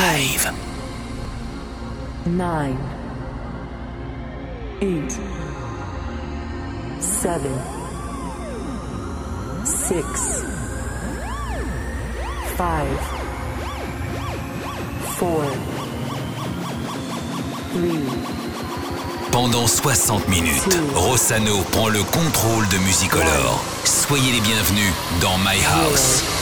Live. Nine. Eight. Seven. Six. Five. Four. Three. Pendant 60 minutes, Rossano prend le contrôle de Musicolor. Soyez les bienvenus dans My House. I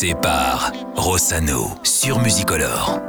Mixé par Rossano sur Musicolor.